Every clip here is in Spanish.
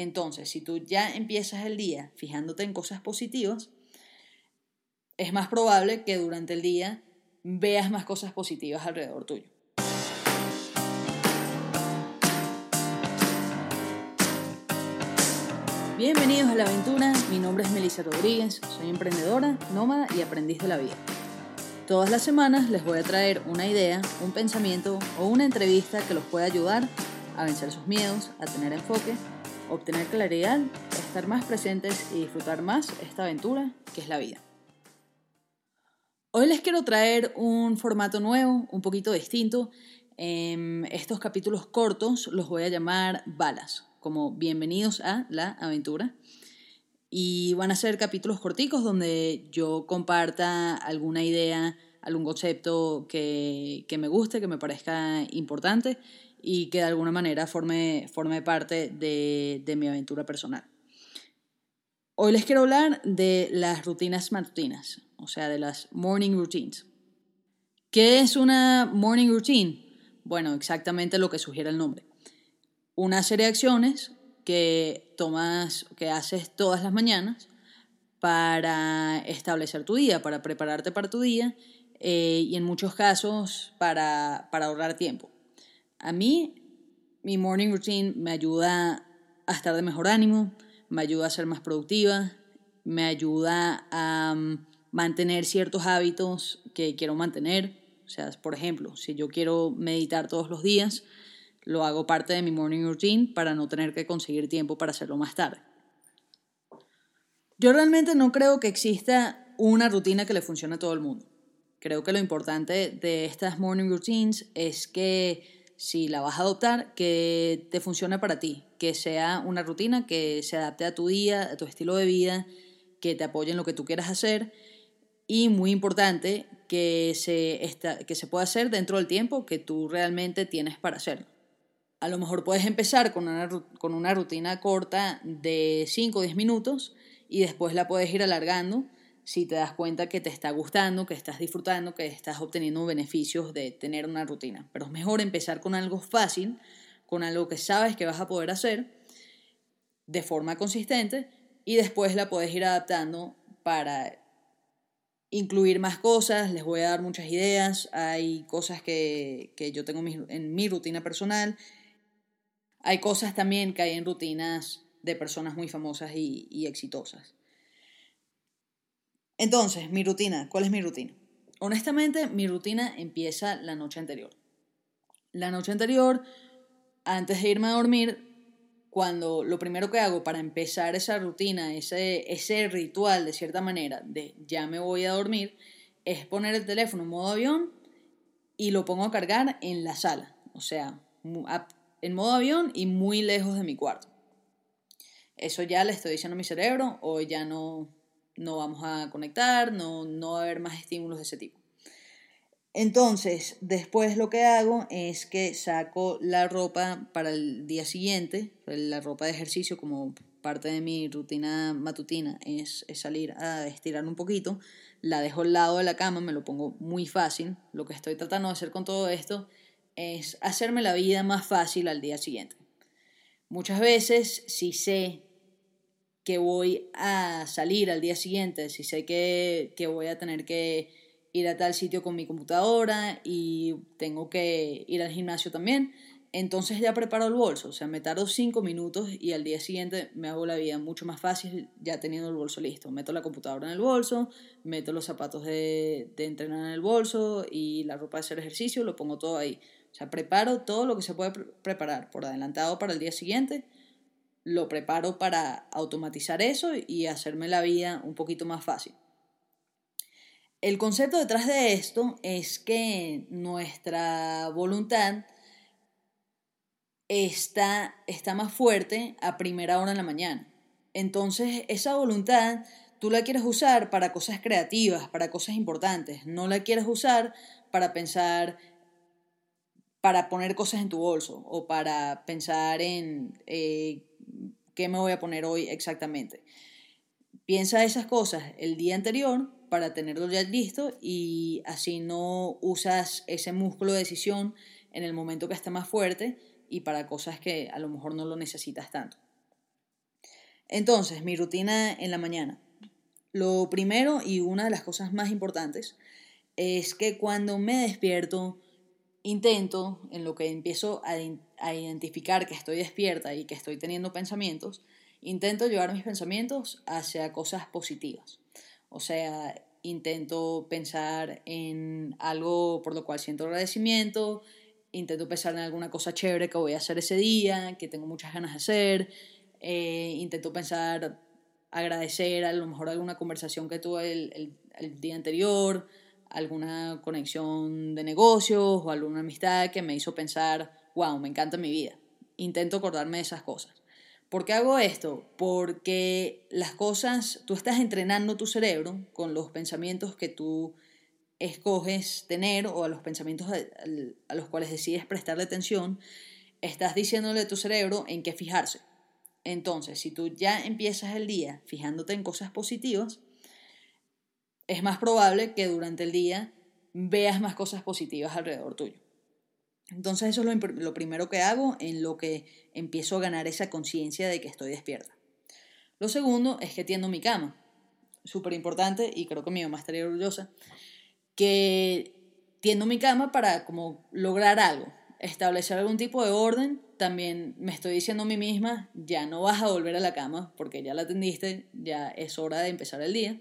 Entonces, si tú ya empiezas el día fijándote en cosas positivas, es más probable que durante el día veas más cosas positivas alrededor tuyo. Bienvenidos a la aventura, mi nombre es Melissa Rodríguez, soy emprendedora, nómada y aprendiz de la vida. Todas las semanas les voy a traer una idea, un pensamiento o una entrevista que los pueda ayudar a vencer sus miedos, a tener enfoque, obtener claridad, estar más presentes y disfrutar más esta aventura que es la vida. Hoy les quiero traer un formato nuevo, un poquito distinto. En estos capítulos cortos los voy a llamar balas como bienvenidos a la aventura. Y van a ser capítulos corticos donde yo comparta alguna idea, algún concepto que, me guste, que me parezca importante y que de alguna manera forme, forme parte de, de mi aventura personal. Hoy les quiero hablar de las rutinas matutinas, o sea, de las morning routines. ¿Qué es una morning routine? Bueno, exactamente lo que sugiere el nombre una serie de acciones que tomas, que haces todas las mañanas para establecer tu día, para prepararte para tu día eh, y en muchos casos para, para ahorrar tiempo. A mí, mi morning routine me ayuda a estar de mejor ánimo, me ayuda a ser más productiva, me ayuda a mm, mantener ciertos hábitos que quiero mantener. O sea, por ejemplo, si yo quiero meditar todos los días, lo hago parte de mi morning routine para no tener que conseguir tiempo para hacerlo más tarde. Yo realmente no creo que exista una rutina que le funcione a todo el mundo. Creo que lo importante de estas morning routines es que si la vas a adoptar, que te funcione para ti, que sea una rutina que se adapte a tu día, a tu estilo de vida, que te apoye en lo que tú quieras hacer y muy importante, que se, que se pueda hacer dentro del tiempo que tú realmente tienes para hacerlo. A lo mejor puedes empezar con una, con una rutina corta de 5 o 10 minutos y después la puedes ir alargando si te das cuenta que te está gustando, que estás disfrutando, que estás obteniendo beneficios de tener una rutina. Pero es mejor empezar con algo fácil, con algo que sabes que vas a poder hacer de forma consistente y después la puedes ir adaptando para incluir más cosas, les voy a dar muchas ideas, hay cosas que, que yo tengo en mi rutina personal hay cosas también que hay en rutinas de personas muy famosas y, exitosas. Entonces, mi rutina, ¿cuál es mi rutina? Honestamente, mi rutina empieza la noche anterior. La noche anterior, antes de irme a dormir, cuando lo primero que hago para empezar esa rutina, ese, ritual de cierta manera de ya me voy a dormir, es poner el teléfono en modo avión y lo pongo a cargar en la sala. O sea, en modo avión y muy lejos de mi cuarto. Eso ya le estoy diciendo a mi cerebro, hoy ya no, no vamos a conectar, no, no va a haber más estímulos de ese tipo. Entonces, después lo que hago es que saco la ropa para el día siguiente, la ropa de ejercicio como parte de mi rutina matutina es, es, salir a estirar un poquito, la dejo al lado de la cama, me lo pongo muy fácil. Lo que estoy tratando de hacer con todo esto es hacerme la vida más fácil al día siguiente. Muchas veces, si sé que voy a salir al día siguiente, si sé que, voy a tener que ir a tal sitio con mi computadora y tengo que ir al gimnasio también, entonces ya preparo el bolso, o sea, me tardo cinco minutos y al día siguiente me hago la vida mucho más fácil ya teniendo el bolso listo. Meto la computadora en el bolso, meto los zapatos de, de entrenar en el bolso y la ropa de hacer ejercicio, lo pongo todo ahí. O sea, preparo todo lo que se puede preparar por adelantado para el día siguiente, lo preparo para automatizar eso y hacerme la vida un poquito más fácil. El concepto detrás de esto es que nuestra voluntad está, está más fuerte a primera hora en la mañana. Entonces, esa voluntad tú la quieres usar para cosas creativas, para cosas importantes. No la quieres usar para pensar para poner cosas en tu bolso o para pensar en eh, qué me voy a poner hoy exactamente. Piensa esas cosas el día anterior para tenerlo ya listo y así no usas ese músculo de decisión en el momento que está más fuerte y para cosas que a lo mejor no lo necesitas tanto. Entonces, mi rutina en la mañana. Lo primero y una de las cosas más importantes es que cuando me despierto, intento, en lo que empiezo a, a, identificar que estoy despierta y que estoy teniendo pensamientos, intento llevar mis pensamientos hacia cosas positivas. O sea, intento pensar en algo por lo cual siento agradecimiento, intento pensar en alguna cosa chévere que voy a hacer ese día, que tengo muchas ganas de hacer, eh, intento pensar, agradecer a lo mejor alguna conversación que tuve el, el, día anterior, alguna conexión de negocios o alguna amistad que me hizo pensar, wow, me encanta mi vida. Intento acordarme de esas cosas. ¿Por qué hago esto? Porque las cosas, tú estás entrenando tu cerebro con los pensamientos que tú escoges tener o a los pensamientos a, los cuales decides prestarle atención, estás diciéndole a tu cerebro en qué fijarse. Entonces, si tú ya empiezas el día fijándote en cosas positivas, es más probable que durante el día veas más cosas positivas alrededor tuyo. Entonces eso es lo, primero que hago en lo que empiezo a ganar esa conciencia de que estoy despierta. Lo segundo es que tiendo mi cama. Súper importante y creo que mi mamá estaría orgullosa. Que tiendo mi cama para como lograr algo, establecer algún tipo de orden. También me estoy diciendo a mí misma, ya no vas a volver a la cama porque ya la atendiste, ya es hora de empezar el día.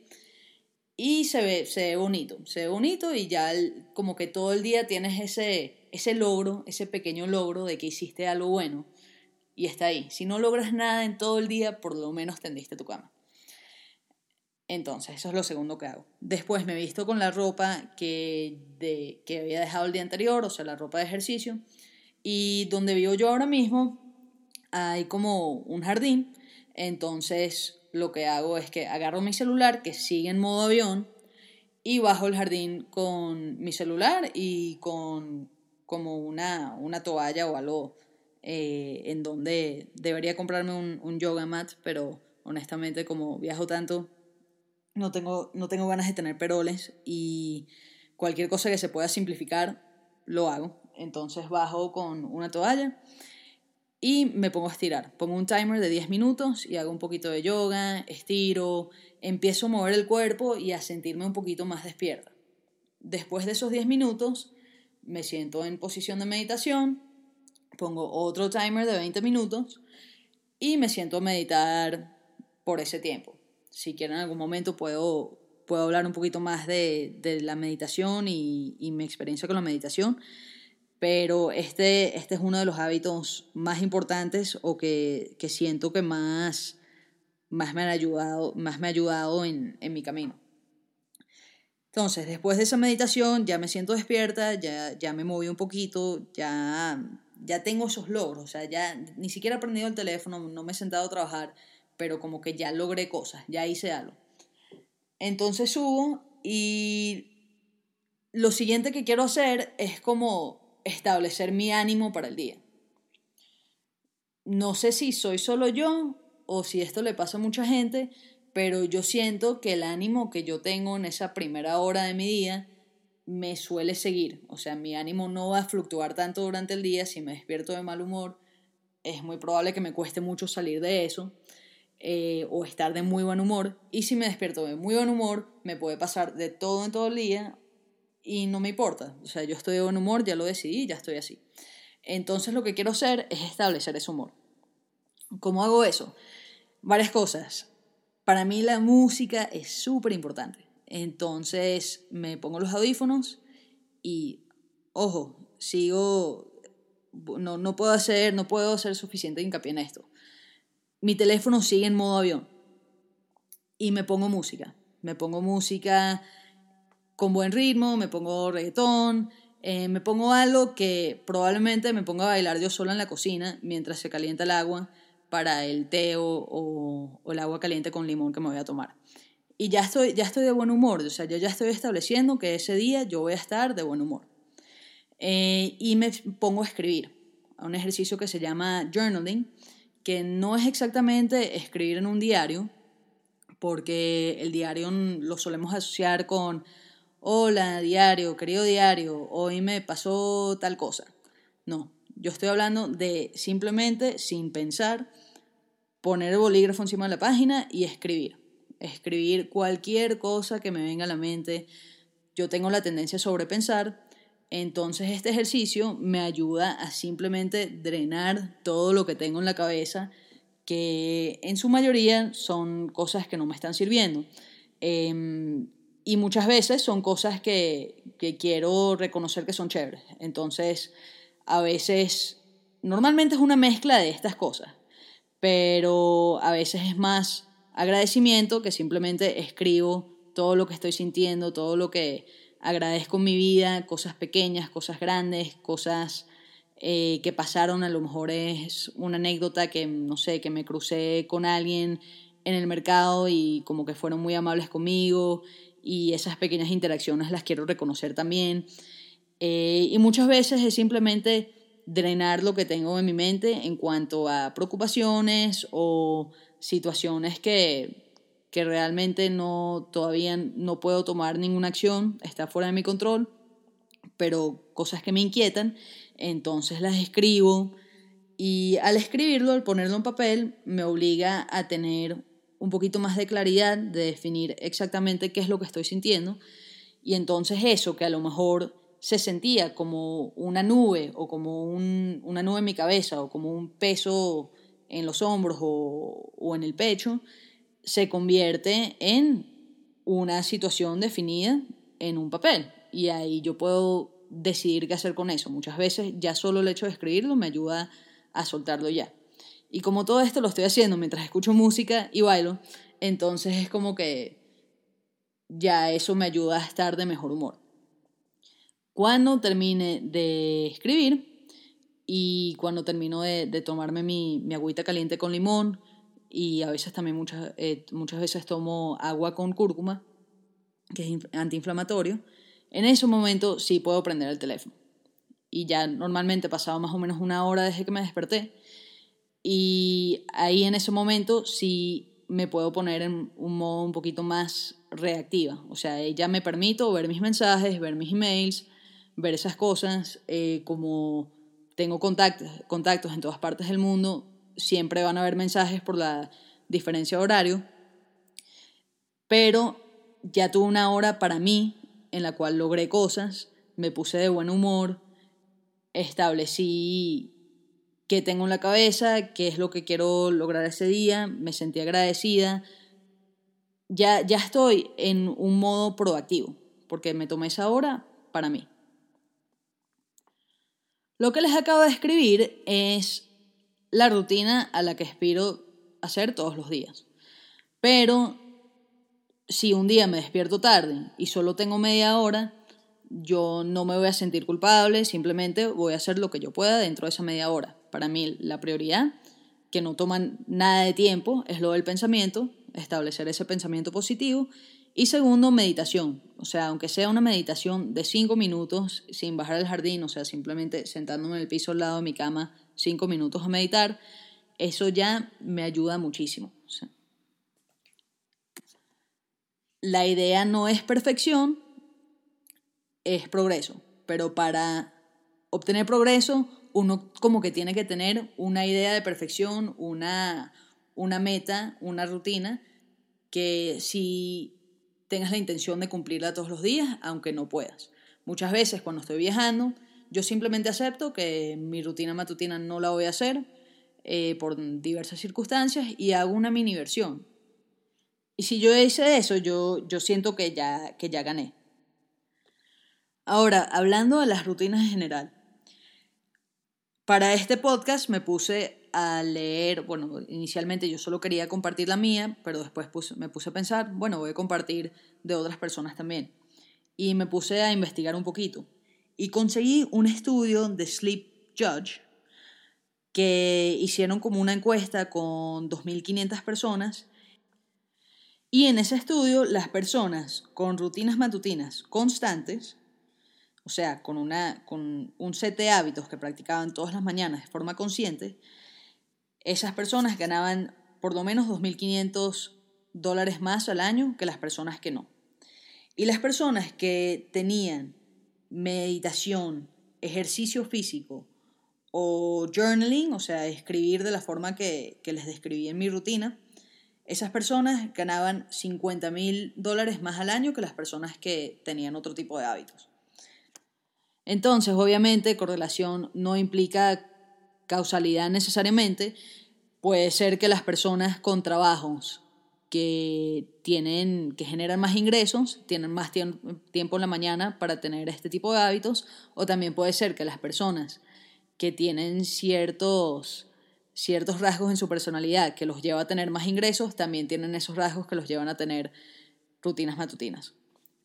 Y se ve, se ve bonito, se ve bonito y ya como que todo el día tienes ese, ese logro, ese pequeño logro de que hiciste algo bueno y está ahí. Si no logras nada en todo el día, por lo menos tendiste tu cama. Entonces, eso es lo segundo que hago. Después me visto con la ropa que, de, que había dejado el día anterior, o sea, la ropa de ejercicio. Y donde vivo yo ahora mismo hay como un jardín. Entonces, lo que hago es que agarro mi celular, que sigue en modo avión, y bajo el jardín con mi celular y con como una, una toalla o algo eh, en donde debería comprarme un, un, yoga mat, pero honestamente como viajo tanto, no tengo, no tengo ganas de tener peroles y cualquier cosa que se pueda simplificar, lo hago. Entonces bajo con una toalla y me pongo a estirar. Pongo un timer de 10 minutos y hago un poquito de yoga, estiro, empiezo a mover el cuerpo y a sentirme un poquito más despierta. Después de esos 10 minutos, me siento en posición de meditación, pongo otro timer de 20 minutos y me siento a meditar por ese tiempo. Si quieren en algún momento puedo, puedo hablar un poquito más de, de la meditación y, y, mi experiencia con la meditación, pero este, este es uno de los hábitos más importantes o que, que siento que más, más me ayudado, más me ha ayudado en, en mi camino. Entonces, después de esa meditación ya me siento despierta, ya, ya me moví un poquito, ya, ya tengo esos logros, o sea, ya ni siquiera he aprendido el teléfono, no me he sentado a trabajar, pero como que ya logré cosas, ya hice algo. Entonces subo y lo siguiente que quiero hacer es como establecer mi ánimo para el día. No sé si soy solo yo o si esto le pasa a mucha gente, pero yo siento que el ánimo que yo tengo en esa primera hora de mi día me suele seguir. O sea, mi ánimo no va a fluctuar tanto durante el día. Si me despierto de mal humor, es muy probable que me cueste mucho salir de eso eh, o estar de muy buen humor. Y si me despierto de muy buen humor, me puede pasar de todo en todo el día y no me importa. O sea, yo estoy de buen humor, ya lo decidí, ya estoy así. Entonces lo que quiero hacer es establecer ese humor. ¿Cómo hago eso? Varias cosas para mí la música es súper importante. Entonces me pongo los audífonos y, ojo, sigo, no, no, puedo hacer, no puedo hacer suficiente hincapié en esto. Mi teléfono sigue en modo avión y me pongo música. Me pongo música con buen ritmo, me pongo reggaetón, eh, me pongo algo que probablemente me ponga a bailar yo sola en la cocina mientras se calienta el agua para el té o, el agua caliente con limón que me voy a tomar. Y ya estoy, ya estoy de buen humor, o sea, yo ya estoy estableciendo que ese día yo voy a estar de buen humor. Eh, y me pongo a escribir, a un ejercicio que se llama journaling, que no es exactamente escribir en un diario, porque el diario lo solemos asociar con, hola diario, querido diario, hoy me pasó tal cosa. No, yo estoy hablando de simplemente, sin pensar, poner el bolígrafo encima de la página y escribir. Escribir cualquier cosa que me venga a la mente. Yo tengo la tendencia a sobrepensar, entonces este ejercicio me ayuda a simplemente drenar todo lo que tengo en la cabeza, que en su mayoría son cosas que no me están sirviendo. Em, y muchas veces son cosas que, que quiero reconocer que son chéveres. Entonces, a veces, normalmente es una mezcla de estas cosas, pero a veces es más agradecimiento que simplemente escribo todo lo que estoy sintiendo, todo lo que agradezco en mi vida, cosas pequeñas, cosas grandes, cosas eh, que pasaron, a lo mejor es una anécdota que, no sé, que me crucé con alguien en el mercado y como que fueron muy amables conmigo y esas pequeñas interacciones las quiero reconocer también. Eh, y muchas veces es simplemente drenar lo que tengo en mi mente en cuanto a preocupaciones o situaciones que, que realmente no, todavía no puedo tomar ninguna acción, está fuera de mi control, pero cosas que me inquietan, entonces las escribo y al escribirlo, al ponerlo en papel, me obliga a tener un poquito más de claridad, de definir exactamente qué es lo que estoy sintiendo. Y entonces eso que a lo mejor se sentía como una nube o como una nube en mi cabeza o como un peso en los hombros o, o en el pecho, se convierte en una situación definida en un papel. Y ahí yo puedo decidir qué hacer con eso. Muchas veces ya solo el hecho de escribirlo me ayuda a soltarlo ya. Y como todo esto lo estoy haciendo mientras escucho música y bailo, entonces es como que ya eso me ayuda a estar de mejor humor. Cuando termine de escribir y cuando termino de, tomarme mi, mi, agüita caliente con limón y a veces también muchas, eh, muchas veces tomo agua con cúrcuma, que es antiinflamatorio, en ese momento sí puedo prender el teléfono. Y ya normalmente pasaba más o menos una hora desde que me desperté y ahí en ese momento sí me puedo poner en un modo un poquito más reactiva. O sea, ya me permito ver mis mensajes, ver mis emails, ver esas cosas. Eh, como tengo contactos, contactos en todas partes del mundo, siempre van a haber mensajes por la diferencia de horario. Pero ya tuve una hora para mí en la cual logré cosas, me puse de buen humor, establecí qué tengo en la cabeza, qué es lo que quiero lograr ese día, me sentí agradecida. Ya, ya estoy en un modo proactivo, porque me tomé esa hora para mí. Lo que les acabo de escribir es la rutina a la que aspiro hacer todos los días. Pero si un día me despierto tarde y solo tengo media hora, yo no me voy a sentir culpable, simplemente voy a hacer lo que yo pueda dentro de esa media hora para mí la prioridad, que no toman nada de tiempo, es lo del pensamiento, establecer ese pensamiento positivo. Y segundo, meditación. O sea, aunque sea una meditación de cinco minutos sin bajar al jardín, o sea, simplemente sentándome en el piso al lado de mi cama cinco minutos a meditar, eso ya me ayuda muchísimo. la idea no es perfección, es progreso. Pero para obtener progreso uno como que tiene que tener una idea de perfección, una, una meta, una rutina, que si tengas la intención de cumplirla todos los días, aunque no puedas. Muchas veces cuando estoy viajando, yo simplemente acepto que mi rutina matutina no la voy a hacer eh, por diversas circunstancias y hago una mini versión. Y si yo hice eso, yo, yo siento que ya, que ya gané. Ahora, hablando de las rutinas en general, para este podcast me puse a leer, bueno, inicialmente yo solo quería compartir la mía, pero después me puse a pensar, bueno, voy a compartir de otras personas también. Y me puse a investigar un poquito. Y conseguí un estudio de Sleep Judge que hicieron como una encuesta con 2.500 personas. Y en ese estudio las personas con rutinas matutinas constantes o sea, con, un set de hábitos que practicaban todas las mañanas de forma consciente, esas personas ganaban por lo menos 2.500 dólares más al año que las personas que no. Y las personas que tenían meditación, ejercicio físico o journaling, o sea, escribir de la forma que, que les describí en mi rutina, esas personas ganaban 50 mil dólares más al año que las personas que tenían otro tipo de hábitos. Entonces, obviamente, correlación no implica causalidad necesariamente. Puede ser que las personas con trabajos que tienen que generan más ingresos, tienen más tiempo en la mañana para tener este tipo de hábitos, o también puede ser que las personas que tienen ciertos ciertos rasgos en su personalidad que los lleva a tener más ingresos, también tienen esos rasgos que los llevan a tener rutinas matutinas.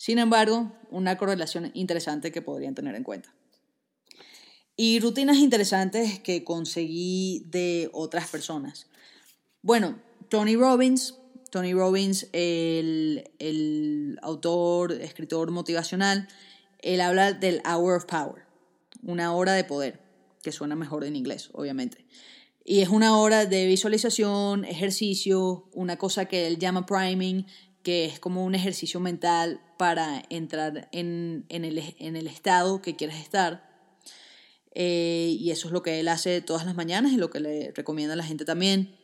Sin embargo, una correlación interesante que podrían tener en cuenta. Y rutinas interesantes que conseguí de otras personas. Bueno, Tony Robbins, Tony Robbins, el, el autor, escritor motivacional, él habla del Hour of Power, una hora de poder, que suena mejor en inglés, obviamente. Y es una hora de visualización, ejercicio, una cosa que él llama priming, que es como un ejercicio mental para entrar en, el, estado que quieres estar. Eh, y eso es lo que él hace todas las mañanas y lo que le recomienda a la gente también.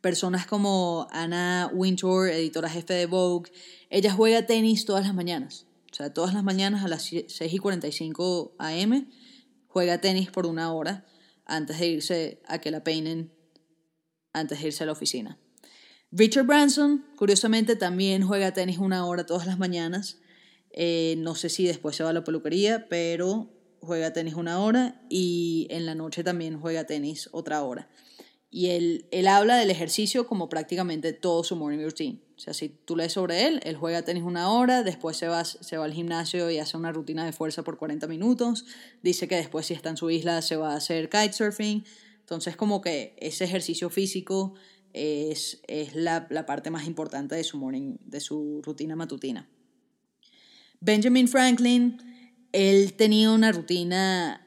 Personas como Anna Wintour, editora jefe de Vogue, ella juega tenis todas las mañanas. O sea, todas las mañanas a las 6 y 45 am juega tenis por una hora antes de irse a que la peinen, antes de irse a la oficina. Richard Branson, curiosamente, también juega tenis una hora todas las mañanas. Eh, no sé si después se va a la peluquería, pero juega tenis una hora y en la noche también juega tenis otra hora. Y él, él habla del ejercicio como prácticamente todo su morning routine. O sea, si tú lees sobre él, él juega tenis una hora, después se va, se va al gimnasio y hace una rutina de fuerza por 40 minutos. Dice que después, si está en su isla, se va a hacer kitesurfing. Entonces, como que ese ejercicio físico es, es la, la, parte más importante de su, morning, de su rutina matutina. Benjamin Franklin, él tenía una rutina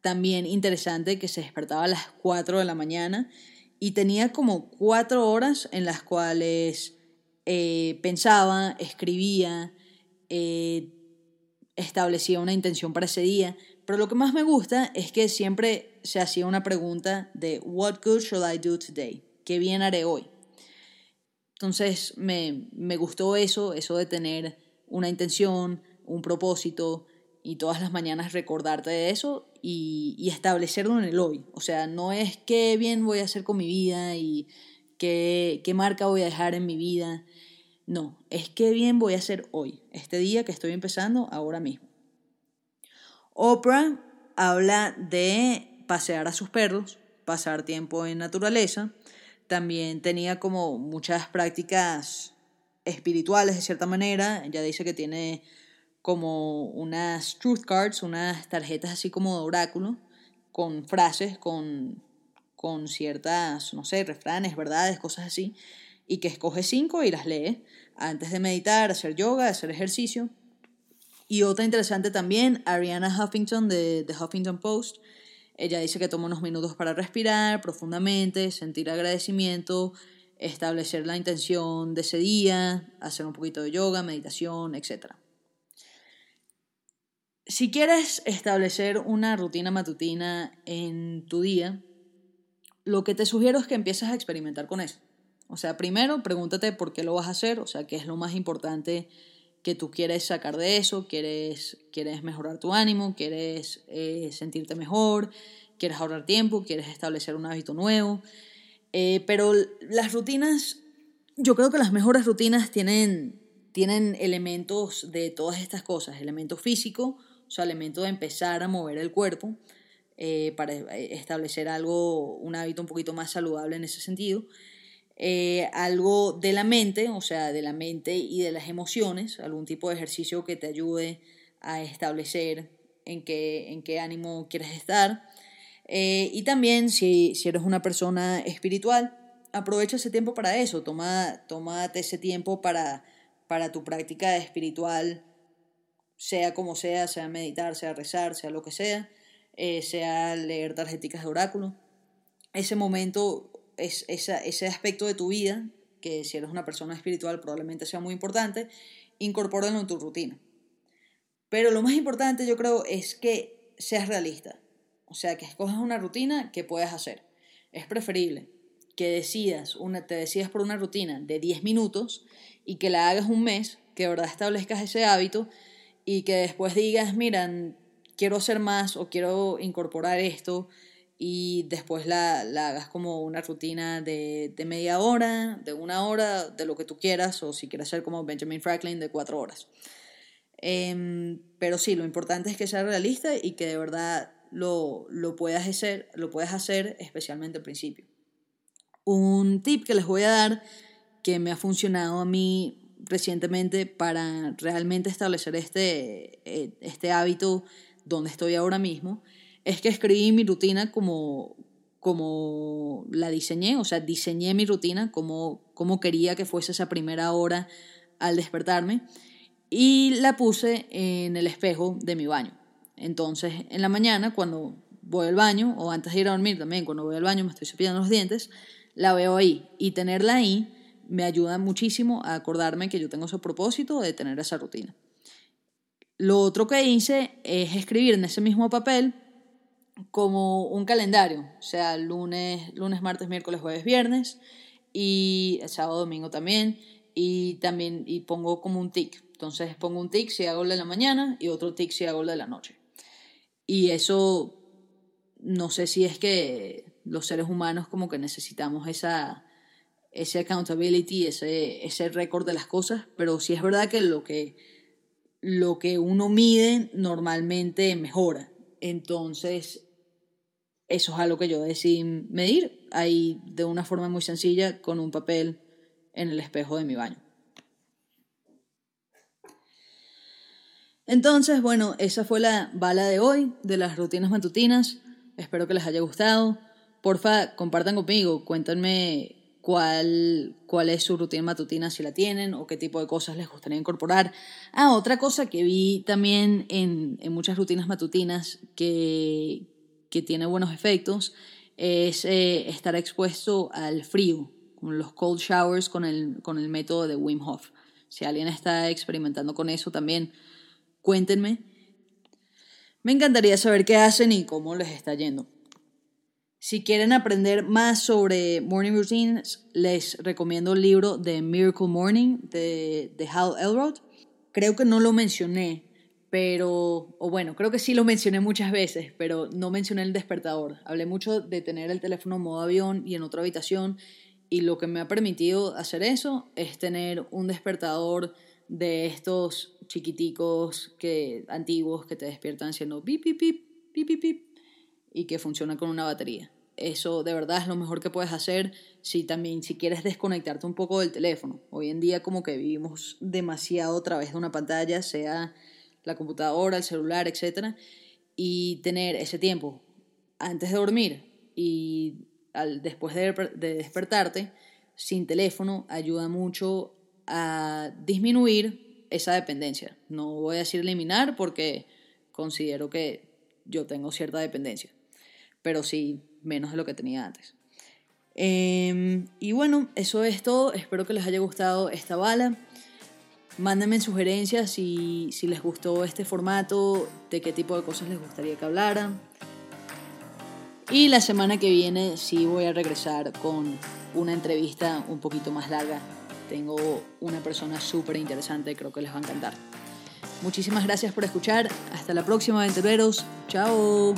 también interesante que se despertaba a las 4 de la mañana y tenía como 4 horas en las cuales eh, pensaba, escribía, eh, establecía una intención para ese día, pero lo que más me gusta es que siempre se hacía una pregunta de What good should I do today? ¿Qué bien haré hoy? Entonces me, me gustó eso, eso de tener una intención, un propósito y todas las mañanas recordarte de eso y, y establecerlo en el hoy. O sea, no es qué bien voy a hacer con mi vida y qué, qué marca voy a dejar en mi vida. No, es qué bien voy a hacer hoy, este día que estoy empezando ahora mismo. Oprah habla de pasear a sus perros, pasar tiempo en naturaleza. También tenía como muchas prácticas espirituales de cierta manera. Ella dice que tiene como unas truth cards, unas tarjetas así como de oráculo, con frases, con con ciertas, no sé, refranes, verdades, cosas así, y que escoge cinco y las lee antes de meditar, hacer yoga, hacer ejercicio. Y otra interesante también, Ariana Huffington de The Huffington Post. Ella dice que toma unos minutos para respirar profundamente, sentir agradecimiento, establecer la intención de ese día, hacer un poquito de yoga, meditación, etc. Si quieres establecer una rutina matutina en tu día, lo que te sugiero es que empieces a experimentar con eso. O sea, primero pregúntate por qué lo vas a hacer, o sea, qué es lo más importante que tú quieres sacar de eso, quieres, quieres mejorar tu ánimo, quieres eh, sentirte mejor, quieres ahorrar tiempo, quieres establecer un hábito nuevo. Eh, pero las rutinas, yo creo que las mejores rutinas tienen, tienen elementos de todas estas cosas, elemento físico, o sea, elemento de empezar a mover el cuerpo, eh, para establecer algo, un hábito un poquito más saludable en ese sentido. Eh, algo de la mente, o sea, de la mente y de las emociones, algún tipo de ejercicio que te ayude a establecer en qué, en qué ánimo quieres estar. y también si, si, eres una persona espiritual, aprovecha ese tiempo para eso, toma, tómate ese tiempo para, para tu práctica espiritual, sea como sea, sea meditar, sea rezar, sea lo que sea. Eh, sea leer tarjeticas de oráculo. Ese momento, es, ese aspecto de tu vida, que si eres una persona espiritual probablemente sea muy importante, incorpóralo en tu rutina. Pero lo más importante yo creo es que seas realista. O sea, que escojas una rutina que puedas hacer. Es preferible que decidas una, te decidas por una rutina de 10 minutos y que la hagas un mes, que de verdad establezcas ese hábito y que después digas, miran, quiero hacer más o quiero incorporar esto y después la, la hagas como una rutina de, de, media hora, de una hora, de lo que tú quieras, o si quieres hacer como Benjamin Franklin de cuatro horas. Eh, pero sí, lo importante es que sea realista y que de verdad lo, lo, puedas hacer, lo puedas hacer, especialmente al principio. Un tip que les voy a dar que me ha funcionado a mí recientemente para realmente establecer este, eh, este hábito donde estoy ahora mismo es que escribí mi rutina como, como la diseñé, o sea, diseñé mi rutina como, como quería que fuese esa primera hora al despertarme y la puse en el espejo de mi baño. Entonces, en la mañana, cuando voy al baño, o antes de ir a dormir también, cuando voy al baño me estoy cepillando los dientes, la veo ahí. Y tenerla ahí me ayuda muchísimo a acordarme que yo tengo ese propósito de tener esa rutina. Lo otro que hice es escribir en ese mismo papel como un calendario, o sea, lunes, lunes, martes, miércoles, jueves, viernes y sábado, domingo también y también y pongo como un tic. Entonces pongo un tic si hago el de la mañana y otro tic si hago el de la noche. Y eso no sé si es que los seres humanos como que necesitamos esa ese accountability, ese ese récord de las cosas, pero sí es verdad que lo que lo que uno mide normalmente mejora. Entonces, eso es algo que yo decidí medir ahí de una forma muy sencilla con un papel en el espejo de mi baño. Entonces, bueno, esa fue la bala de hoy de las rutinas matutinas. Espero que les haya gustado. Porfa, compartan conmigo, cuéntenme cuál, cuál es su rutina matutina, si la tienen, o qué tipo de cosas les gustaría incorporar. Ah, otra cosa que vi también en, en muchas rutinas matutinas que, que tiene buenos efectos es eh, estar expuesto al frío, como los cold showers con el, con el método de Wim Hof. Si alguien está experimentando con eso también, cuéntenme. Me encantaría saber qué hacen y cómo les está yendo. Si quieren aprender más sobre morning routines, les recomiendo el libro de Miracle Morning de, de Hal Elrod. Creo que no lo mencioné, pero, o bueno, creo que sí lo mencioné muchas veces, pero no mencioné el despertador. Hablé mucho de tener el teléfono en modo avión y en otra habitación, y lo que me ha permitido hacer eso es tener un despertador de estos chiquiticos que, antiguos que te despiertan haciendo pip, pip, pip, pip, pip, y que funciona con una batería. Eso de verdad es lo mejor que puedes hacer si también si quieres desconectarte un poco del teléfono. Hoy en día como que vivimos demasiado a través de una pantalla, sea la computadora, el celular, etc. Y tener ese tiempo antes de dormir y después de, de despertarte sin teléfono ayuda mucho a disminuir esa dependencia. No voy a decir eliminar porque considero que yo tengo cierta dependencia pero sí menos de lo que tenía antes. Em, y bueno, eso es todo. Espero que les haya gustado esta bala. Mándenme sugerencias si, si les gustó este formato, de qué tipo de cosas les gustaría que hablara. Y la semana que viene sí voy a regresar con una entrevista un poquito más larga. Tengo una persona súper interesante, creo que les va a encantar. Muchísimas gracias por escuchar. Hasta la próxima, aventureros. Chao.